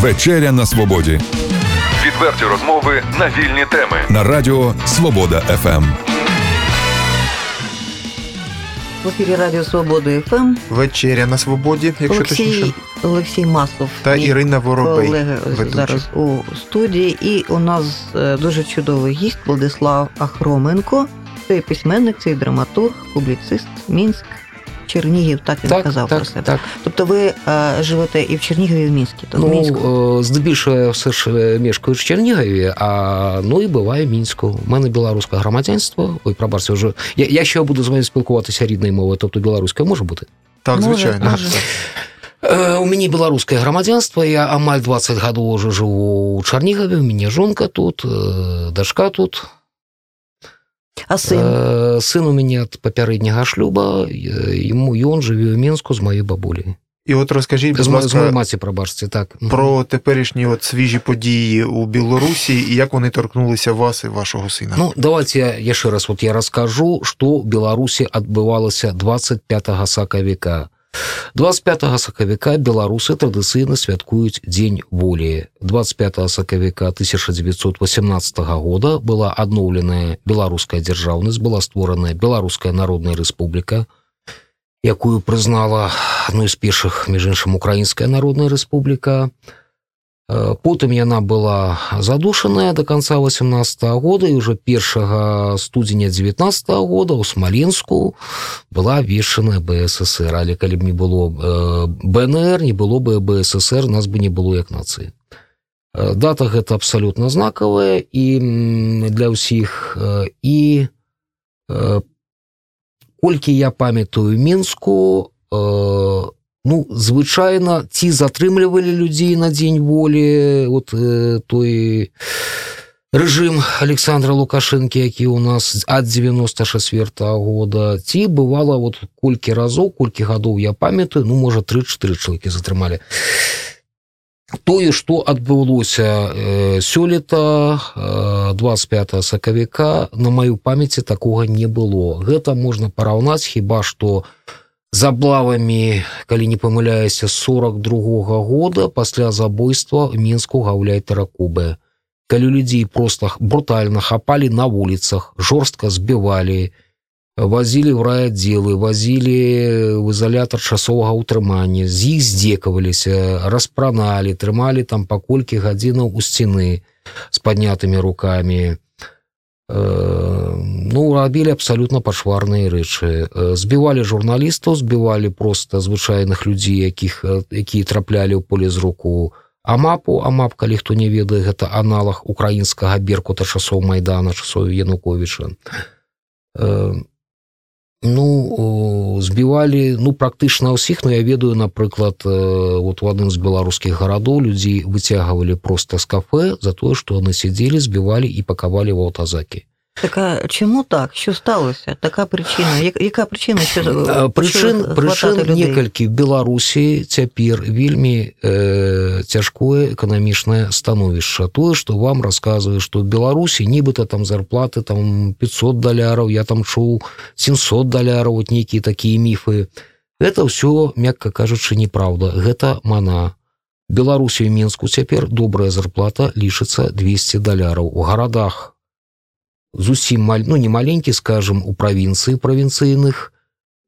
Вечеря на свободі. Відверті розмови на вільні теми. На радіо Свобода ФМ. В ефірі Радіо Свобода ФМ. Вечеря на свободі, якщо Олексій, точніше. Олексій Маслов Та Ірина Воробей. колеги зараз у студії. І у нас е, дуже чудовий гість Владислав Ахроменко. Це письменник, це і драматург, публіцист, Мінськ, Чернігів, так він казав про так, себе. так. Тобто ви е, живете і в Чернігові, і в Мінську. То в Мінську. Ну, е, здебільшого я все ж мешкаю в Чернігові, а ну і буває в Мінську. У мене білоруське громадянство. Ой, пробачте, вже. Я, я ще буду з вами спілкуватися рідною мовою, тобто білоруською може бути? Так, звичайно. може. У мяне беларускае грамадзянства я амаль 20 гадоў уже жыву у чарнігаве у мяне жонка тут э, дачка тут А син? Э, сын у мяне ад папярэдняга шлюба э, ему ён жыве ў мінску з маёй бабулі І от розкажіть, будь з моей ласка, маці прабачце так про теперішні от свіжі події у Білорусі і як вони торкнулися вас і вашого сина. Ну давайте я яшчэ раз вот я раскажу што ў беларусі адбывалася 25 сакавіка 25 сакавіка беларусы традыцыйна святкуюць дзень волі 25 сакавіка 1918 года была адноўленая беларуская дзяржаўнасць была створаная беларуская народная рэспубліка якую прызнала адной з першых між іншым украінская народная рэспубліка Э, потым яна была задушаная до конца 18 -го года і уже першага студзеня 19 -го года у смаленску была вешаная бСср але калі б не было э, бнр не было бы бСср нас бы не было як нацыі. Э, дата гэта абсалютна знакавая і для ўсіх э, і э, колькі я памятаю мінску э, ну звычайна ці затрымлівалі людзей на дзень волі вот э, той рэжым александра лукашэнкі які у нас ад 94 -го года ці бывала вот колькі разоў колькі гадоў я памятаю ну можа 3-4 чалавекі затрымалі. Тое што адбылося э, сёлета э, 25 сакавіка на маю памяці такога не было. Гэта можна параўнаць хіба што з аблавамі калі не памыляюся 42 -го года пасля забойства мінску гаўляй таракубы калі людзей просто брутальна хапалі на вуліцах жорстка збівалі вазілі ў райаддзелы вазілі в ізалятар часовага ўтрымання з іх здзекаваліся распраналі трымалі там па колькі гадзінаў у сцены з паднятымі руками Э, ну рабілі абсалютна пашварныя рэчы Э, збівалі журналістаў збівалі просто звычайных людзей якіх э, якія траплялі ў поле з руку. Амапу амап калі хто не ведае гэта аналаг украінскага беркута часоў майдана часою януковича Э, ну збівалі ну практычна ўсіх но я ведаю напрыклад э, вот у адным з беларускіх гарадоў людзей выцягвалі просто з кафе за тое што яны сядзелі збівалі і пакавалі в аўтазакі Так а чому так? Що сталося? Така причина. Яка причина, що Э, прычын прычын людей? некалькі беларусі цяпер вельмі э, цяжкое эканамічнае становішча тое што вам расказваю што в беларусі нібыта там зарплаты там 500 даляраў я там чуў 700 даляраў вот нейкія такія міфы это ўсё мякка кажучы неправда гэта мана беларусі мінску цяпер добрая зарплата лічыцца 200 даляраў у гарадах зусім маль ну не маленькі скажем у правінцыі правінцыйных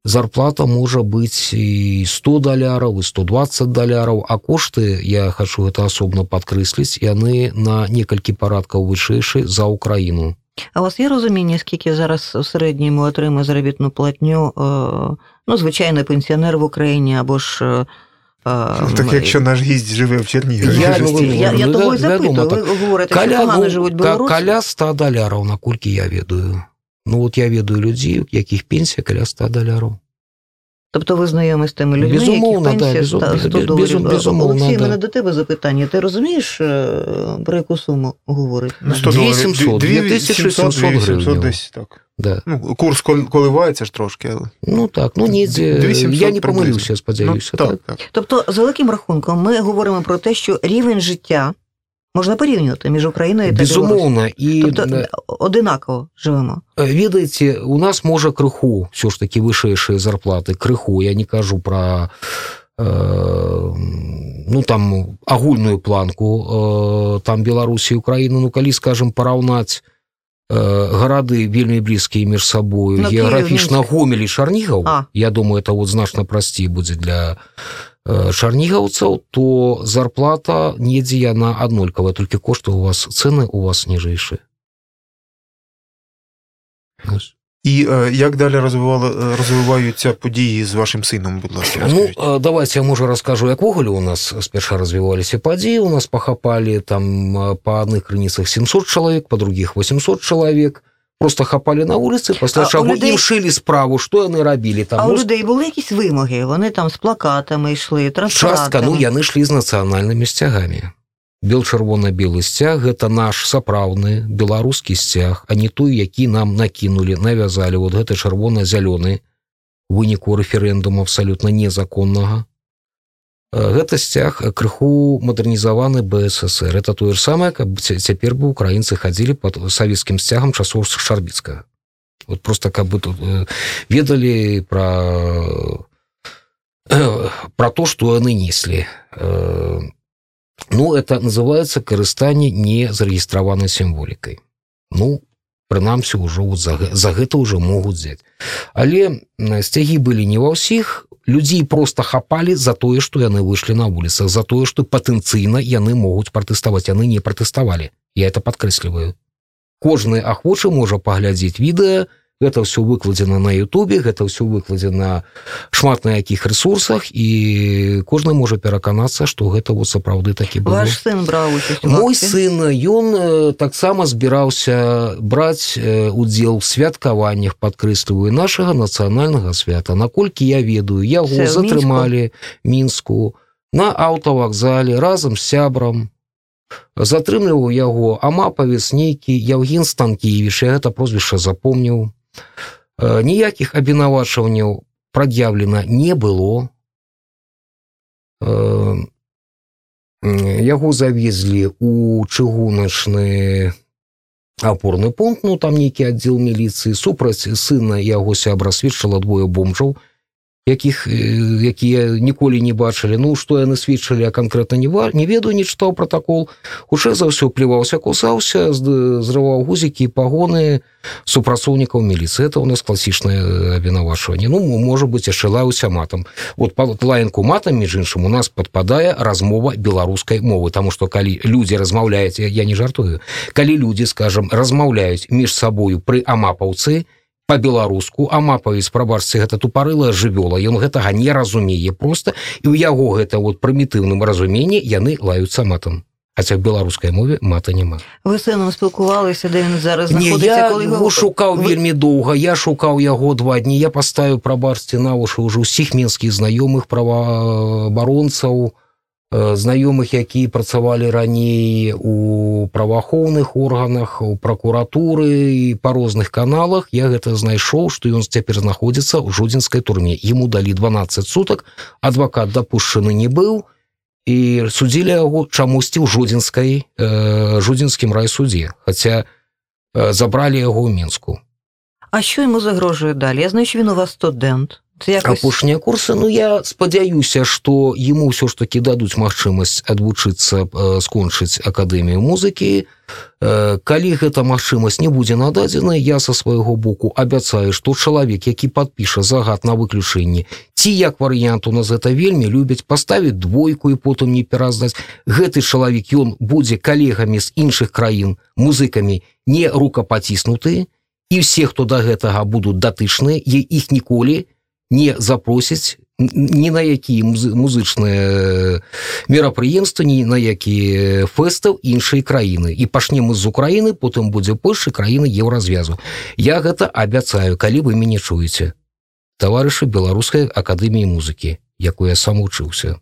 зарплата можа быць і 100 даляраў і 120 даляраў а кошты я хочу гэта асобна падкрэсліць яны на некалькі парадкаў вышэйшы за ўкраіну А у вас є розуміння, скільки зараз в середньому отримує заробітну платню, е, ну, звичайний пенсіонер в Україні або ж. е, е, Так якщо наш гість живе в Чернігові. Я, ну, я, я Ну, того да, запитую. Ви говорите, що каля, погано ну, живуть білоруси. каля 100 даляраў наколькі я ведаю Ну вот я ведаю людзей якіх пенсія каля 100 даляраў Тобто ви знайомі з тими людьми, Безумовно, які пенсія безум- 100 без- доларів. безум- безумовно, Олексій, да. мене до тебе запитання. Ти розумієш, е, про яку суму говорить? Ну, 100 2700, 2700 гривень. десь так. да Ну, курс коливається ж трошки, але... Ну так ну 2700 я не помилюся спадзяюся ну, так, так, так. Тобто, за великим рахунком, ми говоримо про те, що рівень життя можна порівнювати між Україною та безумоўна і Тобто, одинаково живемо. ведаеце у нас можа крыху все ж таки вышэйшыя зарплаты крыху я не кажу про э, ну там агульную планку э, там беларусі украіну ну калі скажем параўнаць э, гарады вельмі блізкія між сабою Ну, геаграфічна гомелі шарнігаў я думаю это вот значна прасцей будзе для э, шарнігаўцаў то зарплата недзе яна аднолькавая толькі кошты у вас цены у вас ніжэйшыя. І як далі е, розвиваються події з вашим сином, будь ласка, Ну, э, давайте я можа раскажу як ввогуле у нас спярша развіваліся падзеі у нас пахапалі там э, па адных крыніцах 700 чалавек па другіх 800 чалавек просто хапалі на вуліцы пасля А чаго у людей- ім шылі справу што яны рабілі там А у ну, людей були якісь вимоги? Вони там з плакатами йшли, транспарантами. частка ну яны шлі з нацыянальнымі сцягамі бел чырвона-белы сцяг гэта наш сапраўдны беларускі сцяг а не той які нам накінулі навязалі вот гэты чырвона-зялёны выніку рэферэндуму абсалютна незаконнага Э, гэта сцяг крыху мадэрнізаваны бССР. Это тое ж самае каб цяпер бы украінцы хадзілі под савецкім сцягам часоў шарбіцка вот просто каб бы тут э, ведалі про э, про то что яны неслі Э, ну это называется карыстанне не зарэгістраванай сімволікай ну прынамсі ўжо вот за, за гэта уже могуць взять але сцягі былі не ва ўсіх людзей просто хапалі за тое што яны выйшлі на вуліцах за тое што патэнцыйна яны могуць пратэставаць. Яны не пратэставалі. Я это падкрэсліваю. Кожны ахвочы можа паглядзець відэа гэта ўсё выкладзена на Ютубе гэта ўсё выкладзена шмат на якіх ресурсах і кожны можа пераканацца што гэта вот сапраўды такі было. Ваш сын у мой сын ён таксама збіраўся браць удзел у святкаваннях падкрэсліваю нашага нацыянальнага свята. Наколькі я ведаю яго затрымалі мінску на аўтавакзале разам з сябрам. Затрымліваў яго амапавец нейкі Яўген станкевіш я гэта прозвішча запомніў ніякіх абвінавачванняў прад'яўлена не было. Э, яго завезлі у чыгуначны апорны пункт ну там нейкі аддзел міліцыі супраць сына яго сябра сведчыла двое бомжаў якіх якія ніколі не бачылі. Ну што яны сведчылі а канкрэтна не ва не ведаю не чытаў протакол хутчэй за ўсё плеваўся кусаўся зрываў гузікі пагоны супрацоўнікаў міліцыі. Это у нас класічнае абвінавачванне. Ну можа быть яшчэ лаюся матам. Вот па лаянку матам між іншым у нас падпадае размова беларускай мовы. Таму што калі людзі размаўляюць я, я не жартую калі людзі скажем размаўляюць між сабою пры амапаўцы по-беларуску амапавец прабачце гэта тупарылая жывёла. Ён гэтага не разумее просто і ў яго гэта вот прымітыўным разуменні яны лаюцца матам. Хаця в беларускай мове мата няма. Ви з сином спілкувалися, де він зараз Не, я його шукав ви- вельмі доўга я шукаў яго два дні. Я паставіў прабачце на вушы ўжо ўсіх мінскіх знаёмых праваабаронцаў. э, знаёмых якія працавалі раней у праваахоўных органах у пракуратуры і па розных каналах я гэта знайшоў што ён цяпер знаходзіцца ў жодзінскай турме. Ему далі 12 сутак адвакат дапушчаны не быў і судзілі яго чамусьці ў жодзінскай э, жодзінскім райсудзе хаця э, забралі яго ў мінску. А що йому загрожує далі? Я знаю, апошнія курсы Ну я спадзяюся што ему ўсё ж таки дадуць магчымасць адвучыцца э, скончыць акадэмію музыкі. Э, калі гэта магчымасць не будзе нададзена я са свайго боку абяцаю што чалавек які падпіша загад на выключэнне ці як варыянт у нас гэта вельмі любяць паставіць двойку і потым не пераздаць. Гэты чалавек ён будзе калегамі з іншых краін музыкамі не рукапаціснуты і все хто да гэтага будуць датычныя і іх ніколі не запросяць н- ні на якія музы- музычныя мерапрыемствы ні на якія фэстаў іншай краіны. І пачнем мы з Украіны потым будзе Польша краіны еўразвязу. Я гэта абяцаю калі вы мяне чуеце. Таварышы беларускай акадэміі музыкі якую я сам вучыўся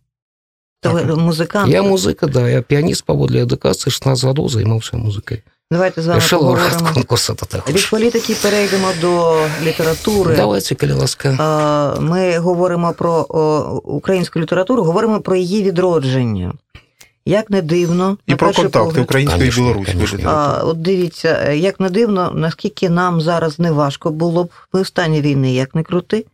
музикант. я музыка да я піяніст паводле адукацыі 16 гадоў займаўся музыкай Давайте з вами яшчэ лаўрэат поговоримо. конкурса та Від політики перейдемо до літератури. давайте калі ласка А, Ми говоримо про о, українську літературу, говоримо про її відродження. Як не дивно, І на про перший контакти погляд, української і Конечно, білоруської конечно. літератури. А, от дивіться, е, як не дивно, наскільки нам зараз не важко було б в стані війни, як не крути.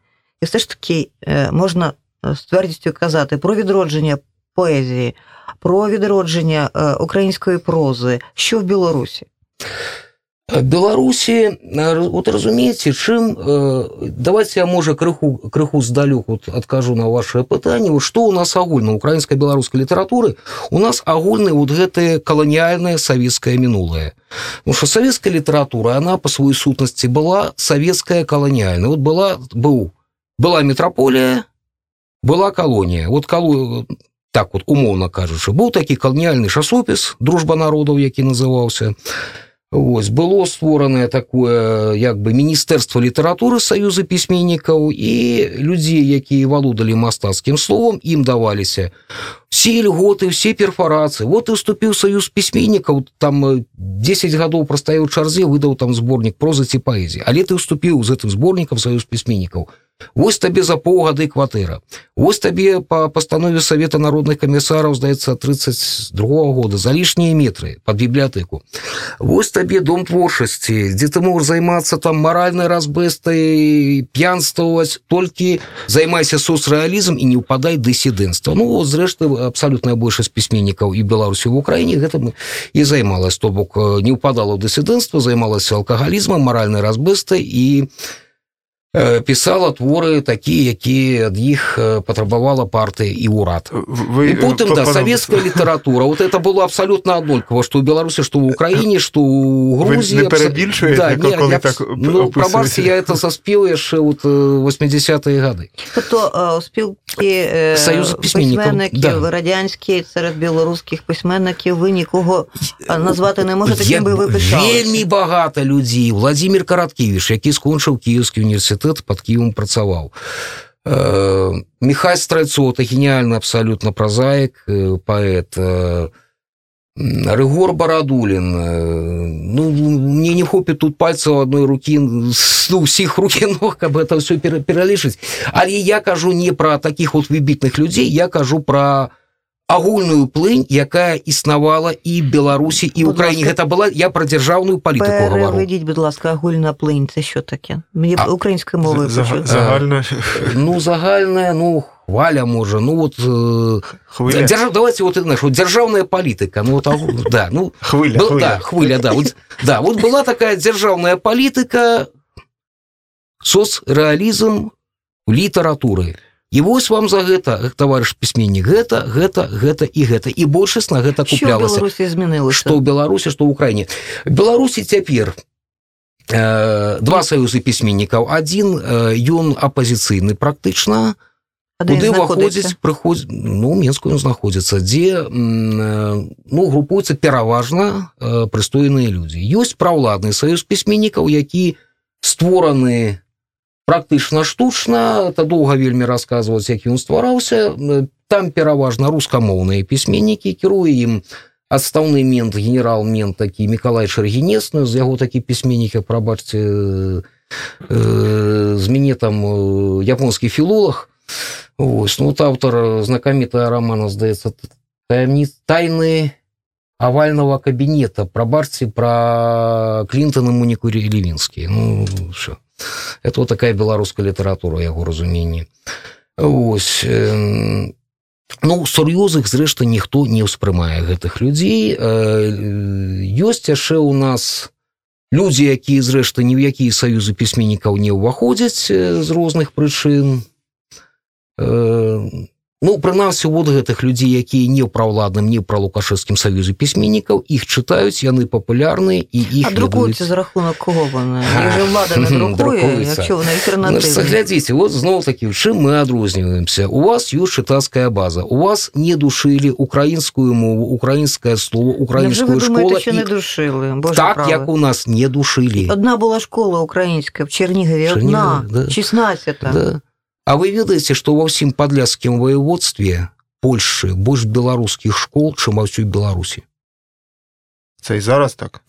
І все ж таки е, можна е, з твердістю казати про відродження поезії, про відродження е, української прози. Що в Білорусі? Э, Беларусі э, вот разумееце чым э, давайте я можа крыху крыху здалёк вот адкажу на ваше пытанне вот что у нас агульна украінскай беларускай літаратуры у нас агульны вот гэтае каланіяльнае савецкае мінулае Ну что савецкая літаратура она по сваёй сутнасці была савецкая каланіяльная вот была быў была метраполія была калонія вот калу так вот умоўна кажучы быў такі каланіяльны часопіс дружба народаў які называўся Вось было створанае такое як бы міністэрства літаратуры саюза пісьменнікаў і людзей якія валодалі мастацкім словам ім даваліся все льготы все перфарацыі вот і уступіў саюз пісьменнікаў там 10 гадоў прастаяў чарзе выдаў там зборнік прозы ці паэзіі але ты уступіў з гэтым зборнікам саюз пісьменнікаў Вось табе за паўгады кватэра. Вось табе по пастанове савета народных камісараў здаецца 32 года за лішнія метры под бібліятэку. Вось табе дом творчасці дзе ты можаш займацца там маральнай разбэстай п'янствоваць толькі займайся соцрэалізм і не ўпадай дысідэнцтва. Ну зрэшты абсалютная большасць пісьменнікаў і беларусі в Украіне гэтым і займалась. То бок не ўпадала ў дысідэнцтва займалася алкагалізмам маральнай разбэстай і пісала творы такія якія ад іх э, патрабавала партыя і ўрад. Вы, і потым па- да савецкая літаратура. Вот это было абсалютна аднолькава што ў беларусі што ў украіне што ў Вы грузі не перабільшуєте, коли так ну, прабачце я это заспеў яшчэ вот 80-е гады. Е, Союзу письменників, письменників да. радянські серед білоруських письменників ви нікого назвати не можете, Я- ви пишалися? вельмі багата людзей Владимир караткевич які скончыў кіевскі універсітэт под кіевом працаваў. Э, Михай страйцо это гениальны абсолютно прозаик э, поэт. Э, Рыгор Барадулин ну мне не хопіць тут пальцаў одной руки ну, усіх руки ног каб это все пералічыць але я кажу не про таких вот выбітных людзей я кажу про агульную плынь якая існавала і беларусі і ласка. гэта была я про дзяржаўную палітыку Переведіть, будь ласка, агульна плинь. Це що таке? Мені А, українською мовою За- почути. Загальна ну загальная ну хваля можа ну вот э, дзяржав, давайте вот знаешь, вот дзяржаўная палітыка ну вот агу- да ну Хвиля, Был- хвиля. да, хвиля, да. Вот, да, вот была такая дзяржаўная палітыка, соцрэалізм літаратуры. І вось вам за гэта, товарищ пісьменнік, гэта, гэта, гэта і гэта. І большасць на гэта куплялася. Змінилося? Што ў Беларусі, што ў Украіне. Беларусі цяпер э, два саюзы пісьменнікаў. Адзін э, ён апазіцыйны практычна, куды ўваходзіць прыходзіць ну у менску ён знаходзіцца дзе ну групуюцца пераважна прыстойныя людзі ёсць праўладны саюз пісьменнікаў які створаны практычна штучна это доўга вельмі расказваць як ён ствараўся. Там пераважна рускамоўныя пісьменнікі кіруе ім. Адстаўны мент генерал мент такі Миколай Шаргінесны з яго такі пісьменнік як прабачце э, з мяне там э, японскі філолог Ось, ну, автор знакамітая романа, здаецца, таямніц тайны авального кабінета. Про барці про Клінтона Моніку Левінскі ну що это вот такая беларуская літаратура яго разуменні ось э, ну сур'ёзных зрэшты ніхто не ўспрымае гэтых людзей. Э, ёсць яшчэ у нас людзі якія зрэшты ні ў якія саюзы пісьменнікаў не ўваходзяць з розных прычын. Э, ну прынамсі вот гэтых людзей якія не праўладным не пра лукашэўскім саюзе пісьменнікаў іх чытаюць яны папулярныя і іх А друкуються за альтернативні. заглядзіце вот зноў такі чым мы адрозніваемся у вас ёсць чытацкая база у вас не душылі украінскую мову украінскае слово украінскую не і... душили? Боже так правий. як у нас не душылі Одна була школа українська в Чернігові, одна, да. 16-та. Да. А вы ведаеце, што ва ўсім падляцкім воеводстве Польшы больш беларускіх школ, чым ва ўсёй Беларусі. Це і зараз так.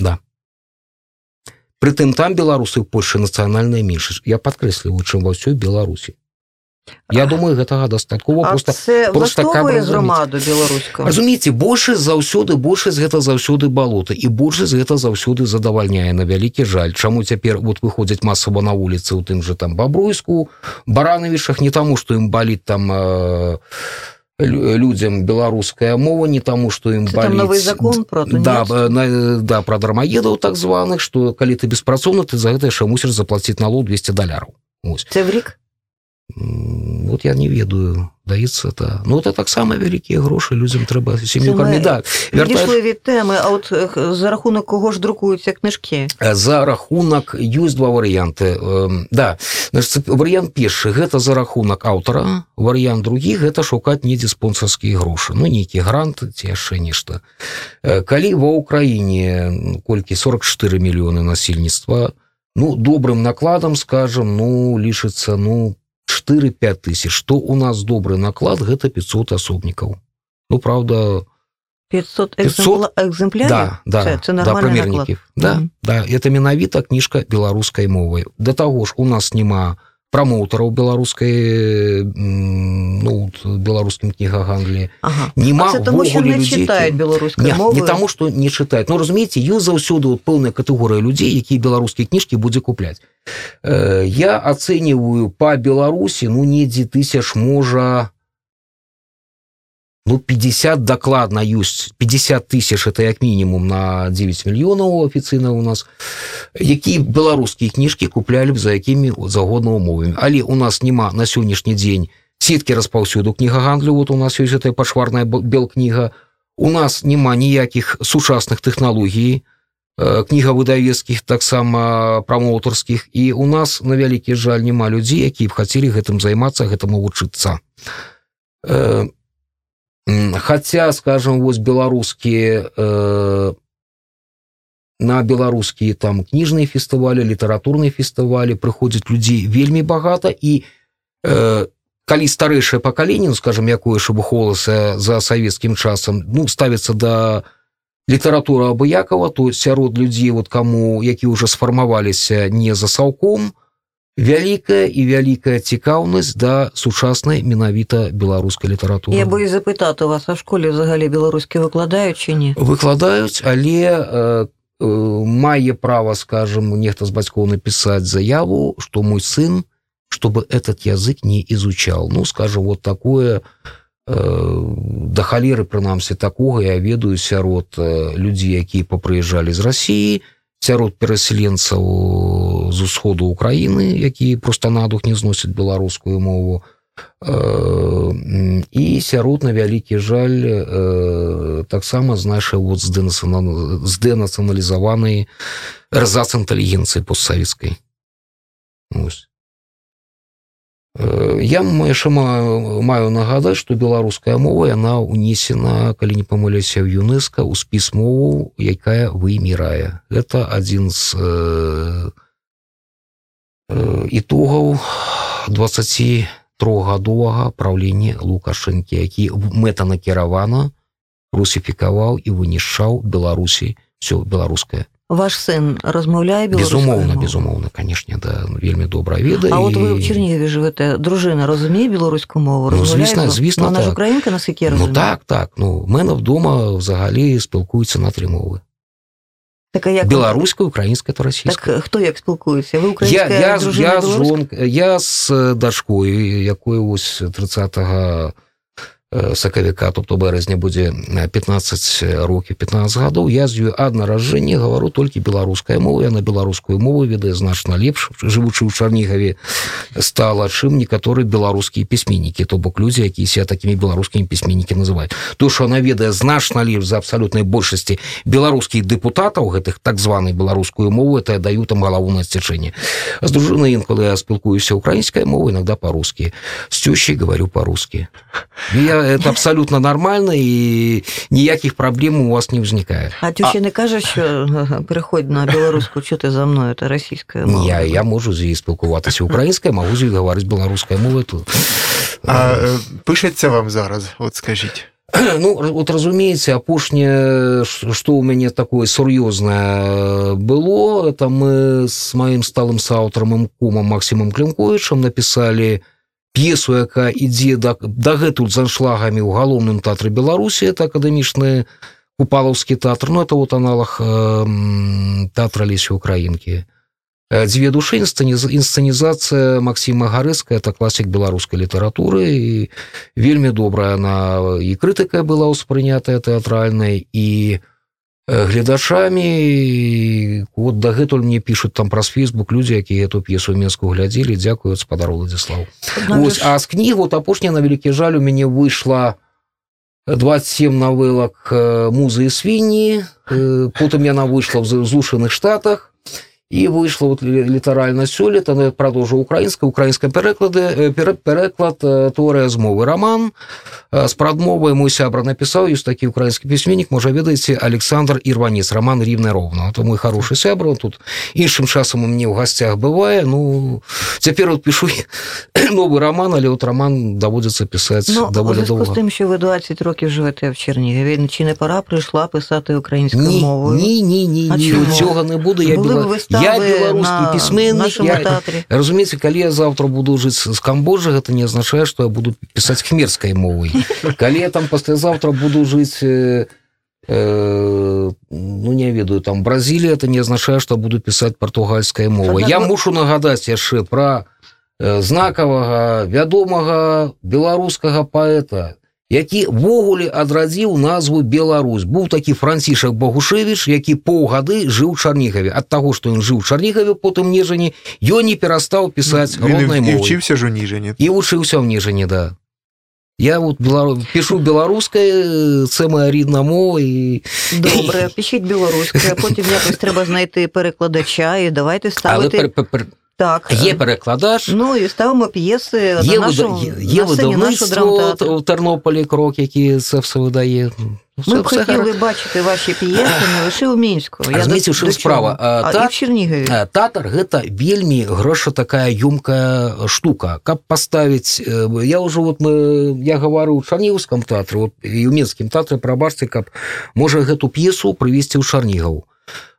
Прытым там беларусы ў Польшы нацыянальная меншасць. Я падкрэсліваю, чым ва ўсёй Беларусі. Я думаю, гэтага дастаткова просто це просто громаду білоруську? Разумееце, большасць заўсёды большасць гэта заўсёды балота і большасць гэта заўсёды задавальняе на вялікі жаль. Чаму цяпер вот выходзяць масава на вуліцы ў тым же там бабруйску, баранавішах не таму, што ім баліць там э, лю- людям беларуская мова не таму што ім новий закон про да, на, да пра дармаедаў так званых што калі ты беспрацоўны ты за гэта яшчэ мусіш заплаціць налог 200 даляраў Ось. Вот я не ведаю даецца это. Ну это таксама вялікія грошы людзям трэба сям'ю Це ми кармі да. вяртаеш- теми, а от е, х- за рахунок кого ж друкуються книжки? за рахунак ёсць два варыянты да. Значит, варыянт першы гэта за рахунак аўтара варыянт другі гэта шукаць недзе спонсарскія грошы. Ну нейкі грант ці яшчэ нешта. Калі ва ўкраіне ну, колькі 44 мільёны насельніцтва ну добрым накладам скажем ну лічыцца ну 4-5 тысяч што у нас добры наклад гэта 500 асобнікаў ну правда 500 500? екземпла... екземплярів? Да, да, Це, це да, примерники. Да, Мгм. да, это менавіта кніжка беларускай мовай. Да таго ж у нас няма прамоўтараў беларускай ну, беларускім кнігагандлі. Ага. Нема а це тому, що ввогуле не людзей, Не, не таму, што не чытаюць. Ну, разумееце, ёсць заўсёды пэўная катэгорыя людзей, якія беларускія кніжкі будзе купляць. Э, я ацэньваю па Беларусі ну недзе тысяч можа ну 50 дакладна ёсць 50 тысяч это як мінімум на 9 мільёнаў афіцыйна у нас. Які беларускія кніжкі куплялі б за якімі загодна умовамі але у нас няма на сённяшні дзень сеткі распаўсюду кнігагандлю вот у нас ёсць гэтая пашварная белкніга. У нас няма ніякіх сучасных тэхналогій э, кнігавыдавецкіх таксама прамоўтарскіх. І у нас на вялікі жаль няма людзей які б хацелі гэтым займацца гэтаму вучыцца. Э, м, хаця скажем вось беларускія э, на беларускія там кніжныя фестывалі літаратурныя фестывалі прыходзяць людзей вельмі багата і э, калі старэйшае пакаленне ну, скажем якое ж выховалася за савецкім часам ну ставіцца да літаратура абыякова то сярод людзей вот каму які ўжо сфармаваліся не за саўком вялікая і вялікая цікаўнасць да сучаснай менавіта беларускай літаратуры. Я боюсь запитати у вас, а в школі взагалі білоруські викладають чи ні? выкладаюць але э, мае права скажем нехта з бацькоў напісаць заяву что мой сын чтобы этот язык не изучал. Ну скажем вот такое э, да халеры прынамсі такога я ведаю сярод э, людзей якія попрыязджалі з Росіі сярод перасяленцаў з усходу Украіны якія просто надух не зносяць беларускую мову Э, і сярод на вялікі жаль э, таксама з нашай вот здэнацыянал- здэнацыяналізаванай рзац інтэлігенцыі постсавецкай Ось. Э, я яшчэ маю, маю нагадаць што беларуская мова яна унесена калі не памыляюся ў ЮНЕСКА ў спіс моваў якая вымірае гэта адзін з э, э, ітогаў 23гадовага праўлення лукашэнкі які мэтанакіравана русіфікаваў і вынішчаў беларусі все беларускае Ваш син розмовляє білоруською безумоўна мовою? безумоўна канешне да вельмі добра ведае А от ви в і- Чернігові живете, дружина розуміє білоруську мову? Ну, Розмовляє звісно, з- звісно, вона ж так. українка, наскільки я Ну так так ну в мене вдома взагалі спілкуються на три мови Так, як... беларуська українська та російська Так хто як спілкується? Ви я, я, я, білоруська? жон, я з дачкою якої ось 30 сакавіка тобто березня будзе 15 років 15 гадоў я з ёй ад наражэння гавару толькі беларуская мова я на беларускую мову ведаю значна лепш жывучы ў чарнігаве стала чым некаторы беларускія пісьменнікі то бок людзі якія себя такімі беларускімі пісьменнікі называюць. То що она ведае значна лепш за абсалютнай большасці беларускіх дэпутатаў гэтых так званай беларускую мову это я даю там галаву на сцячэнне. З дружынай інколи я спілкуюся украінскай мовай иногда по-русски с тещей говорю по-русски я это абсолютно нормально і ніякіх праблем у вас не возникает А теща не каже, що ага, переходь на білоруську, що ти за мною, це російська мова. я, я можу з її спілкуватися українською, можу з її говорити беларускай мовою тут А е, пишеться вам зараз, от скажіть. ну от разумееце апошняе что у мяне такое сур'ёзнае было это мы с маім сталым саўтарам кумам Максімом клімковичам написали п'есу якая ідзе да дагэтуль з аншлагамі ў галоўным тэатры беларусі это акадэмічны купалаўскі тэатр. Ну это вот аналог э, тэатра лесі украінкі. Э, дзве душы інсцэнізацыя Максіма гарыцкая это класік беларускай літаратуры. І вельмі добрая она і крытыкая была ўспрынятая тэатральнай і э, гледачамі і вот дагэтуль мне пишут там праз фейсбук людзі якія эту п'есу менску глядзелі дзякуюць спадару Владзіслав Вось, а з кніг вот апошняя на вялікі жаль у мяне выйшла 27 навылак э, музы і свінні э, потым яна выйшла в зушаных штатах і выйшла вот лі- літаральна сёлета продолжу украінская украінская пераклады пере- пераклад тэорыя змовы роман з прадмовай мой сябра напісаў ёсць такі украінскі пісьменнік можа ведаеце Александр ірванец роман рівна роўна то мой хороший сябра тут іншым часам у мне ў гасцях бывае ну цяпер вот пишу новы роман але вот роман даводзіцца пісаць Ну, у даволі доўга тим, що ви 20 років живете в Чернігові, чи не пора прийшла писати українською ні, мовою? ні, ні, ні, ні, чому? цього не буде. Я, вистави я письменник. нашому Я... театрі. Разумеется, коли я завтра буду жить с Камбоджи, это не означает, что я буду писать хмерской мовой. Коли я там послезавтра буду жить, э, э, ну, не ведаю, там, в Бразилии, это не означает, что буду писать португальской мовой. Однак Я мушу нагадать яшчэ про э, знакавага, вядомага беларускага паэта, які ввогуле адрадзіў назву Беларусь. Быў такі Францішак Богушевіч, які паўгады жыў у Чарнігаве. Ад таго, што ён жыў у Чарнігаве, потым Нежані, ён не перастаў пісаць роднай мовай. вчився ж у Ніжині. І вучыўся ў Нежані, да. Я вот белару... пишу беларускай, це моя рідна мова і Добре, пишіть білоруською, а потім якось треба знайти перекладача і давайте але ставити пер, пер, пер... так. є перекладач, Ну і ставимо п'єси є, на, нашому, вида... є на сцені нашого драмтеатру. в Тернополі крок, які це все видає. Ну, Ми все- б все хотіли гаразд. бачити ваші п'єси не лише у Мінську. Я чым до справа? А, А, так- і в Чернігові. Татар гэта вельмі гроша такая ёмкая штука каб паставіць э, я уже вот мы я гавару ў чарнігаўском тэатры вот, і ў мінскім тэатры прабачце каб можа гэту п'есу прывесці ў чарнігаў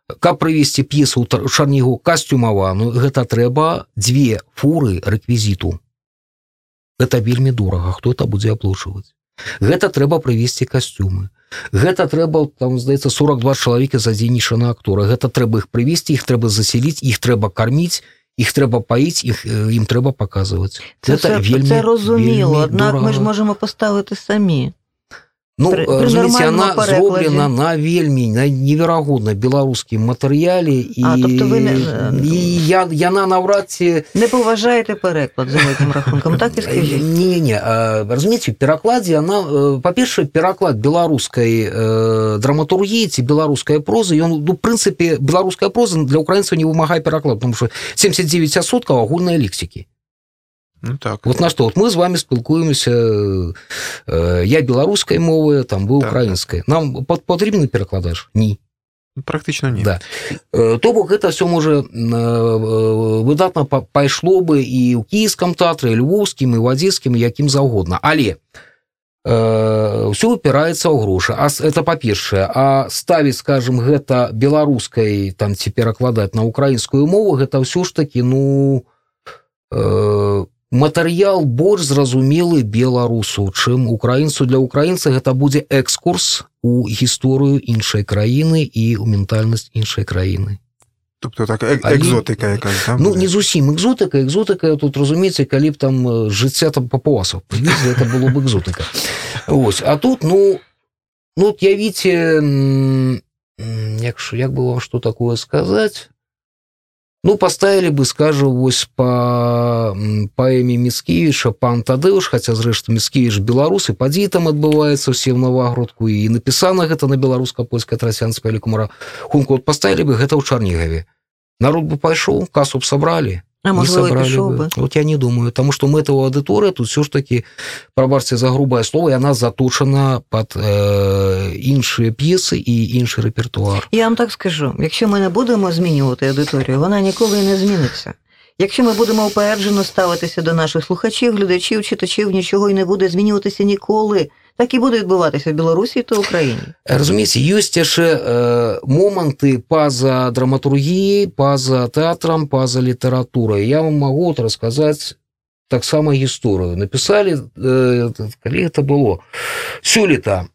каб прывесці п'есу ў чарнігу касцюмаваную гэта трэба дзве фуры рэквізіту. Гэта вельмі дорага хто это будзе аплочваць. Гэта трэба прывесці касцюмы. Гэта трэба там здаецца 42 чалавека задзейнічана актора. Гэта трэба іх прывесці іх трэба заселіць іх трэба карміць іх трэба паіць іх ім трэба паказваць. Гэта все, вельмі- вельмі однак ми ж дорого. можемо поставити самі. Ну разумееце нормальному она зроблена на вельмі на неверагодна беларускім матэрыяле і, А, тобто не- і я, яна наўрад ці Не поважаєте переклад за великим рахунком, так не не разумееце перакладзе она э, па-першае пераклад беларускай э, драматургіі ці беларускай прозы ён ну прынцыпе беларуская проза для украінцаў не вымагае пераклад потому что 79 соткаў агульнай лексікі Ну так. вот на что? Вот мы з вами спілкуемся э, я беларускай мовы там вы Так, украінскай нам пат- патрэбны перакладач? Ні. Практично ні. Да. Э, То бок гэта все можа э, э, выдатна па- пайшло бы і ў кіевскім тэатры львоўскім і вадзіцкім якім заўгодна але ўсё упіраецца ў грошы а это па-першае. А ставіць скажем гэта беларускай там ці перакладаць на украінскую мову гэта ўсё ж таки ну э, матэрыял больш зразумелы беларусу чым украінцу. Для украінца гэта будзе экскурс у гісторыю іншай краіны і ў ментальнасць іншай краіны. Тобто так, е- Але- екзотика якась, так? ну не зусім экзотыка. Экзотыка тут разумееце калі б там э, жыцця там папуасаў прывезлі, это было бы экзотыка. Ось а тут ну ну явіце м, м, як як бы вам что такое сказаць ну поставілі бы скажу вось м, паэме міцкевіча пан тадэуш хаця зрэшты міцкевіч беларусы падзеі там адбываецца ўсе в новагрудку і напісана гэта на беларуска-польская трасянская лікумара хунку от поставілі бы гэта ў чарнігаве народ бы пайшоў касу б сабралі А не можливо, і собрали пішов бы. би. Вот я не думаю, потому что мы этого аудитория тут все ж таки, пробачьте за грубое слово, и она заточена под э, іншие п'еси і інший репертуар. Я вам так скажу: якщо ми не будемо змінювати аудиторію, вона ніколи не зміниться. Якщо ми будемо упереджено ставитися до наших слухачів, глядачів, читачів, нічого і не буде змінюватися ніколи. Так і буде відбуватися в Білорусі та Україні. Разумеется, есть яшчэ э, моманты па-за драматургіі, па-за тэатрам, па-за літаратурай. Я вам вот расказаць таксама гісторыю. Напісалі, э, калі гэта было, сёлета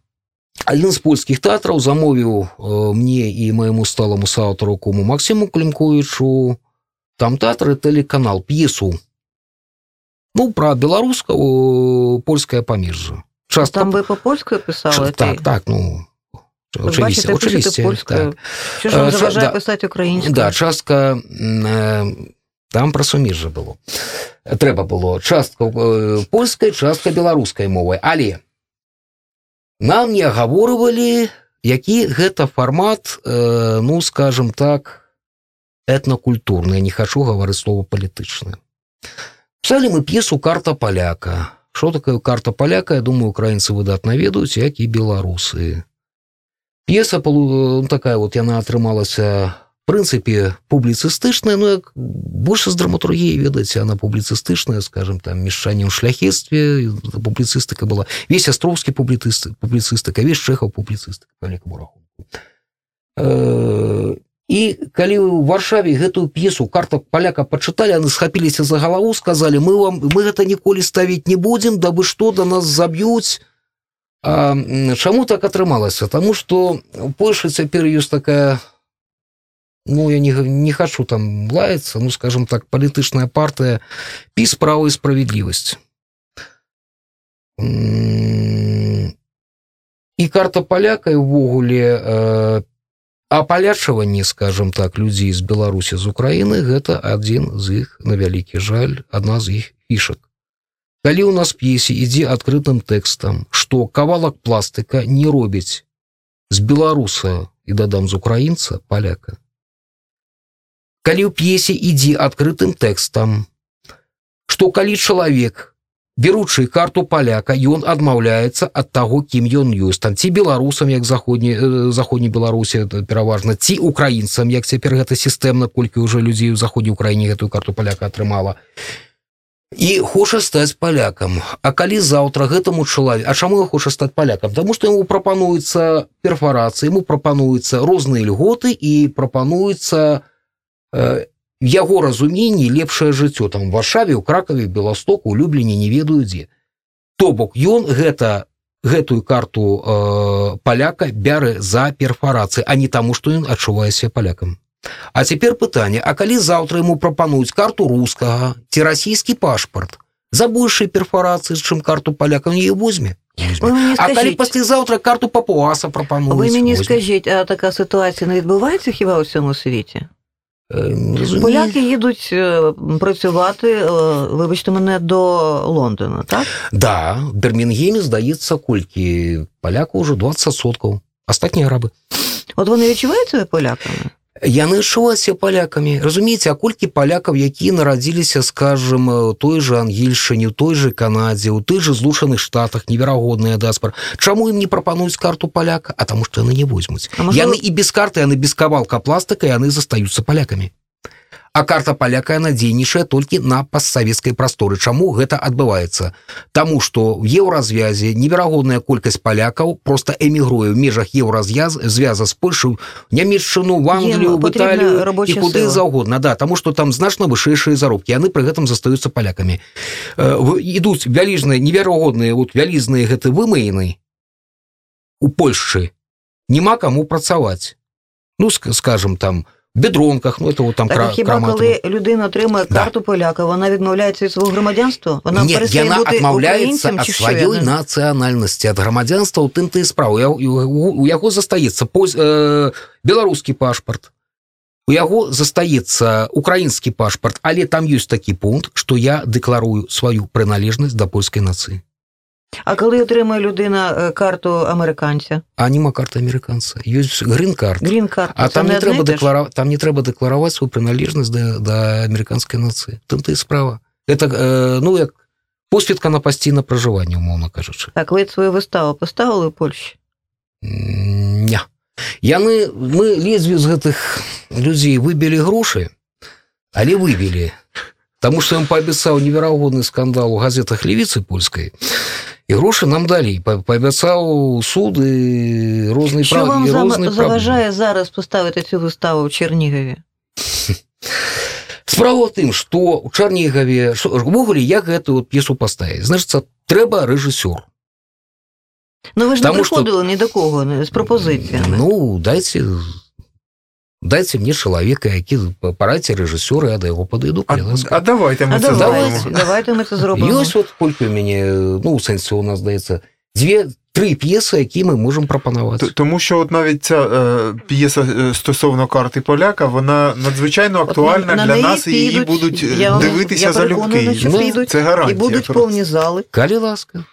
адзін з польскіх тэатраў замовіў э, мне і майму сталаму саўтару куму Максіму Клімковічу там тэатр і тэлеканал п'есу ну пра беларускага польскае памежжа часто Там ви по-польською писали? Ш- так так ну Ви бачите, польською. так. Що ж вам заважає да. писати українською? Да, частка е, там про суміжжа было. Трэба было частка э, польскай, частка беларускай мовай. Але нам не агаворывалі, які гэта фармат, э, ну скажем так, этнакультурны. Я не хачу гаварыць слова палітычны. Писали мы п'есу карта паляка. Што такое карта паляка, я думаю, украінцы выдатна ведаюць, як і беларусы. П'еса полу- ну, такая вот яна атрымалася в прынцыпе публіцыстычная ну як больше з драматургіі ведаеце она публіцыстычная скажем там мешанне ў шляхецтве публіцыстыка была. Весь астроўскі публіцысты публіцыстыка весь чэхаў публіцыстыка по великому рахунку Э, і калі ў варшаве гэтую п'есу карта паляка пачыталі яны схапіліся за галаву сказалі мы вам мы гэта ніколі ставіць не будзем дабы што да нас заб'юць чаму так атрымалася? Таму што у Польшы цяпер ёсць такая ну я не, не хачу там лаяцца ну скажем так палітычная партыя піс права і справядлівасць і карта паляка э, апалячванне скажем так людзей з беларусі з украіны гэта адзін з іх на вялікі жаль адна з іх фішак. Калі у нас п'есе ідзе адкрытым тэкстам што кавалак пластыка не робіць з беларуса і дадам з украінца паляка. Калі ў п'есе ідзе адкрытым тэкстам што калі чалавек беручы карту паляка ён адмаўляецца ад таго кім ён ёсць. Там ці беларусам як заходні э, заходняй беларусі пераважна ці украінцам як цяпер гэта сістэмна колькі ўжо людзей у заходняй краіне гэтую карту паляка атрымала. І хоча стаць палякам. А калі заўтра гэтаму чалавек А чаму я хоча стаць палякам? Таму што яму прапануецца перфарацыі ему прапануюцца розныя льготы і прапануецца э, яго разуменні лепшае жыццё там варшаве у кракаве беластоку у любліні не ведаю дзе то бок ён гэта гэтую карту э, паляка бярэ за перфарацыі а не таму што ён адчувае себе палякам. А цяпер пытанне А калі заўтра ему прапануюць карту рускага ці расійскі пашпарт за большай перфарацыі чым карту палякам не возьме? А калі паслязаўтра карту папуаса прапануюць ви мені возьме. скажіть, а така ситуація не відбувається хіба у всьому світі? Е, розумію. Поляки їдуть е, працювати, е, вибачте мене, до Лондона, так? Да, в Бірмінгемі, здаецца, колькі паляку ўжо 20 соткаў. Астатнія арабы. От вони відчувають себе поляками? Яны адчуваюцца палякамі. Разумееце, а колькі палякаў, якія нарадзіліся, скажем, у той же Ангельшыне, у той же Канадзе, у той же злучаных штатах, неверагодная даспар. Чаму ім не прапануюць карту паляка? А таму што яны не возьмуць. А можливо- Яны і без карты, яны без кавалка пластыка, яны застаюцца палякамі. А карта паляка яна дзейнічае толькі на пастсавецкай прасторы. Чаму гэта адбываецца? Таму што ў еўразвязе неверагодная колькасць палякаў проста эмігруе ў межах еўразвяз звяза з Польшу, Нямецчыну, в Англію, в Італію і куды заўгодна. Да, таму што там значна вышэйшыя заробкі. Яны пры гэтым застаюцца палякамі. Э, в- Ідуць вялізныя неверагодныя вот вялізныя гэты вымаены у Польшчы. Нема каму працаваць. Ну, ск- скажем там, в бедронках, ну это вот там Так, кра- хіба краматами. коли людина отримує Да. карту поляка, вона відмовляється від свого громадянства? Вона Нет, перестає яна бути адмаўляецца ад сваёй нацыянальнасці ад грамадзянства у тым ты справу Я- у у яго застаецца поз- э, беларускі пашпарт у яго застаецца украінскі пашпарт але там ёсць такі пункт што я дэкларую сваю прыналежнасць да польскай нацыі А коли отримує людина карту американця? а нема карты амерыканца ёсць грин-карт Грін карту. А це там не, трэба те ж? дэклара... там не трэба дэклараваць сваю прыналежнасць да, да амерыканскай нацыі там ты справа это э, ну як посведка на пасційна пражыванне умоўна кажучы Так, ви свою виставу поставили в Польщі? М, Не. Яны мы лезве з гэтых людзей выбілі грошы, але выбілі. Таму што ён паабяцаў неверагодны скандал у газетах левіцы польскай. І грошы нам далі Па- паабяцаў суд і розныя Що прав- вам зам- заважає зараз поставити цю виставу в Чернігові? Справа ў тым, што ў Чарнігаве што- увогуле як гэтую от п'есу паставіць значыцца трэба рэжысёр Ну ви ж Тому не приходили ні до кого з пропозиціями. Ну дайце дайте мне чалавека які параце рэжысёры я да яго падыду А, калі ласка. а давайте ми А це давайте, зробимо. давайте ми це зробимо. ёсць вот колькі у мяне ну у сэнсе у нас здаецца дзве тры п'есы які мы можем прапанаваць Т- Тому що от навіть ця е, п'єса стосовно карти поляка, вона надзвичайно актуальна на для нас, і її будуть я дивитися я залюбки. Ну, Це і гарантія. будуть просто. повні зали. калі ласка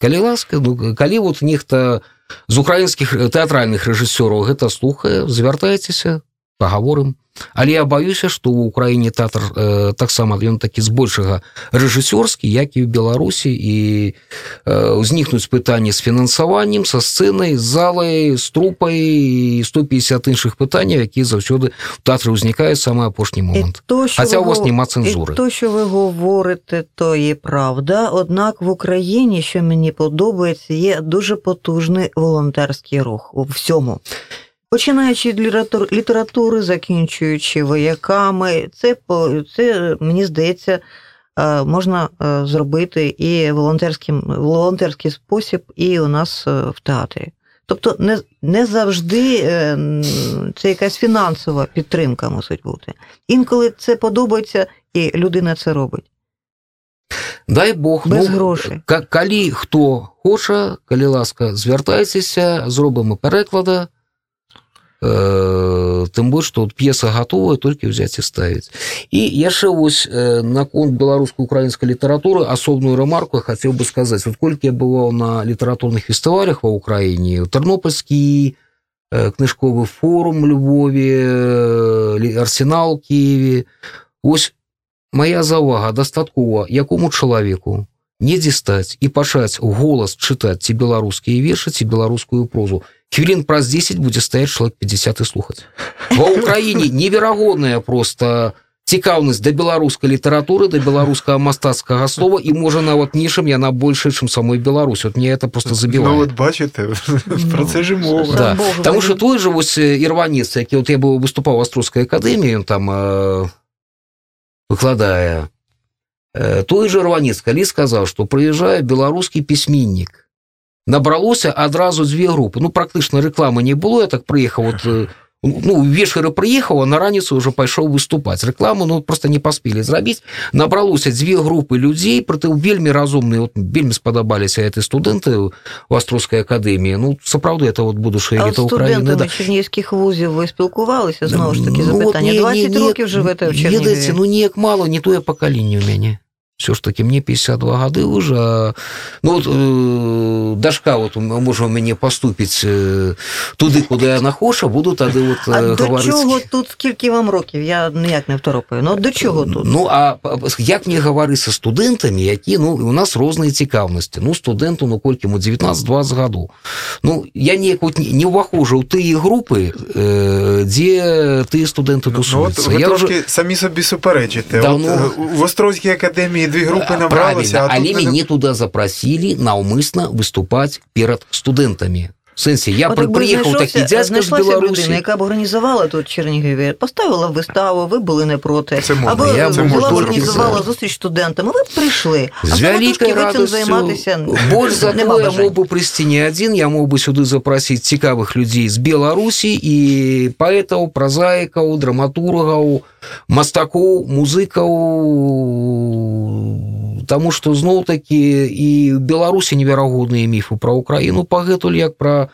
калі ласка ну калі вот нехта з украінскіх тэатральных рэжысёраў гэта слухае звяртайцеся паговорым але я баюся што ў украіне тэатр э, таксама ён такі збольшага рэжысёрскі як і ў беларусі і э, узнікнуць пытанні з фінансаваннем са сцэнай залай з трупай і 150 іншых пытанняў які заўсёды тэатры ўзнікае самы апошні І момант то, хаця у вас няма І цэнзуры то, що ви говорите, то є правда. Однак в Україні, що мені подобається, є дуже потужний волонтерський рух у всьому. Починаючи від літератури, закінчуючи вояками, це, це мені здається, е, можна е, зробити і волонтерським, волонтерський спосіб, і у нас е, в театрі. Тобто не, не завжди це якась фінансова підтримка мусить бути. Інколи це подобається, і людина це робить. дай бог Без ну, грошей. ка- калі хто хоча калі ласка звяртайцеся зробім пераклада э, тым больш што п'еса гатовая толькі ўзяць і ставіць і яшчэ вось э, наконт беларуска-украінскай літаратуры асобную рамарку я хацеў бы сказаць вот колькі я бываў на літаратурных фестывалях ва ўкраіне тэрнопольскі э, кніжковы форум Львове э, арсенал Киеве. Ось моя завага дастаткова якому чалавеку недзе стаць і пачаць голас чытаць ці беларускія вершы ці беларускую прозу хвілін праз 10 будзе стаять чалавек 50 і слухаць ва ўкраіне неверагодная просто цікаўнасць да беларускай літаратуры да беларускага мастацкага слова і можа нават нішым яна большая чым самой Беларусь вот мне это просто Ну, забівае от бачите, про це ж і мова. Да. Таму що той же вось э, ірванец які от я быў выступаў у астроўскай акадэміі ён там э, выкладае э, той же рванец калі сказаў што прыязджае беларускі пісьменнік набралося адразу дзве групы ну практычна рэкламы не было я так прыехаў вот ну вечары прыехаў а на раніцу уже пайшоў выступаць рэкламу ну просто не паспелі зрабіць набралося дзве групы людзей прытым вельмі разумныя вот вельмі спадабаліся этой студэнты у астроўскай акадэміі ну сапраўды это вот будучыя А еліта з Украіны студентами чернігівських вузів ви спілкувалися? Знову ж таки, Ну, от запитання. не- 20 не- років в Ведаеце, ну неяк мало не тое пакаленне ў мяне все ж таки мне 52 гады уже ну вот э, дашка вот можа у мяне паступіць э, туды куды яна хоча буду тады вот А э, до гаварыць чого тут скільки вам років? Я ніяк не второпаю. Ну от до чого тут? Ну а п- як мне гавары са студэнтамі які ну у нас розныя цікаўнасці ну студэнту ну колькі ему 19-20 гадоў Ну я неяк вот не не ўвахожу ў тыя групы э, дзе тыя студэнты Ну, от тусуюцца ви я трошки уже самі собі суперечите. Да, От, ну- е, в Острозькій академії дві групи А, набралося, правильно, а але тут мяне туда запрасілі наўмысна выступаць перад студэнтамі сэнсе я От пры, якби прыехаў такі дзядзька з Беларусі людина, яка б організувала тут в Чернігові, поставила виставу, ви були не проти. Це можна, Або я була організувала зустріч б прийшли. А з вялікай займатися больш за нема я мог бы прыйсці не адзін я мог бы сюды запрасіць цікавых людзей з Беларусі і паэтаў празаікаў драматургаў мастакоў музыкаў Таму што зноў такі і Беларусі неверагодныя міфы пра Украіну пагэтуль як пра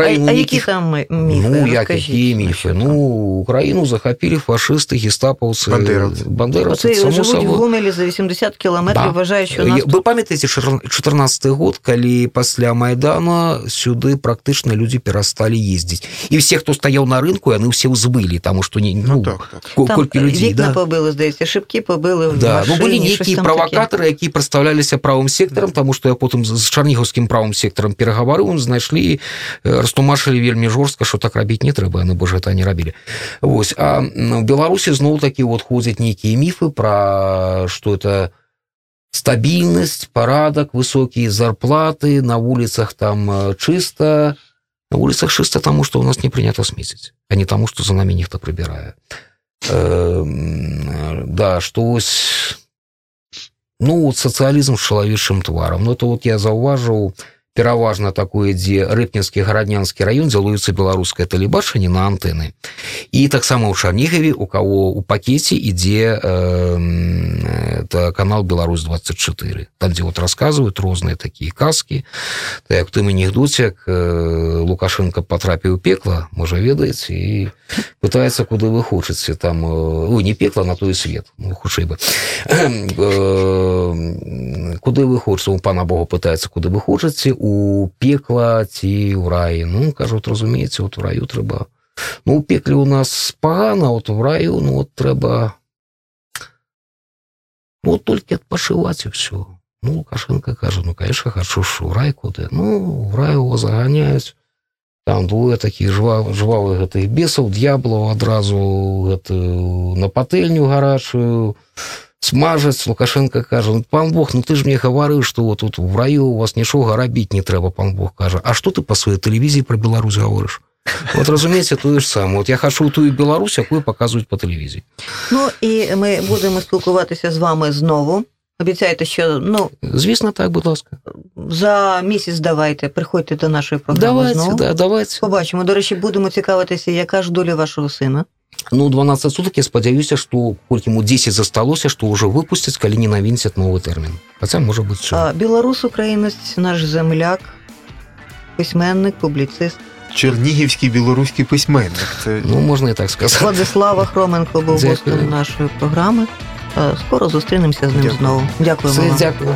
краіну а які нейкіх там міфи? Ну, як Розкажіть, які міфи? Ну, Україну захопили фашисти, гестаповці, Бандеровці. бандеровці, Оце живуть в собою. Гомелі за 80 кілометрів, Да. вважають, що нас Вы памятаеце 14 год, калі пасля Майдана сюды практычна людзі перасталі ездзіць. І все, хто стаяў на рынку, яны ўсе ўзбылі, таму што не, Ну ну, так, так. там колькі людзей, вікна да. побили, здається, шибки побили в Да, ну машині, былі щось нейкія там таке. правакатары які прадстаўляліся правым сектарам тому што я потым з з чарнігаўскім правым сектарам перагаварыў знайшлі э, растлумачылі вельмі жорстка що так рабіць не трэба яны бо гэта не рабілі. Вось а у беларусі зноў такі вот ходзяць нейкія міфы пра что это стабільнасць парадак высокія зарплаты на вуліцах там чыста на вуліцах чыста таму што у нас не прынята смеціць а не таму што за намі нехта прыбірае. Да што ось ну вот сацыялізм з чалавечым тварам. Ну это вот я заўважыў пераважна такое дзе рыбніцкі гараднянскі раён дзялуецца беларускае тэлебачанне на антэны і таксама ў шарнігаве у кого у пакеце ідзе э, это канал Беларусь 24 там дзе вот рассказывают розныя такія казки так, тым анекдоце як э, лукашенко потрапіў пекла можа ведаеце і пытается куды вы хочаце там э, не пекла на той свет ну, хутчэй бы. Э, куды вы хочаце у пана Бога пытаецца куды вы хочаце у пекла ці ў раі. Ну кажут разумееце вот у раю трэба ну у пекле у нас пагана вот в раю ну вот трэба. Ну, толькі адпашываць і все ну лукашенко кажа ну конечно хочу ж у рай куды ну в рай его заганяюць там двое таких жва жвавых гэтых бесаў д'яблаў адразу гэтую на патэльню гарачую смажаць лукашенко кажа ну, пан Бог ну ты ж мне гаварыў что вот тут в раю у вас нічога рабіць не трэба пан Бог кажа А что ты по сваёй тэлевізіі про Беларусь гаворыш вот разумееце тое ж сам вот я хачу тую Беларусь якую показваюць по тэлевізіі Ну і ми будемо спілкуватися з вами знову. Обіцяєте, що ну звісно так будь ласка за місяць давайте приходьте до нашої програми давайте знову. да, давайте Побачимо. До речі, будемо цікавитися, яка ж доля вашого сина. ну 12 суток я спадзяюся что колькі ему 10 засталося что уже выпусцяць калі не навінцят новы тэрмін хотя можа быть все А, білорус, українець, наш земляк, письменник, публіцист. Чернігівський білоруський письменник. Це ну можна і так сказати Владислава Хроменко був Дякую. гостем нашої програми. Е, Скоро зустрінемося з ним Дякую. знову. Дякуємо. Все, вам. дякую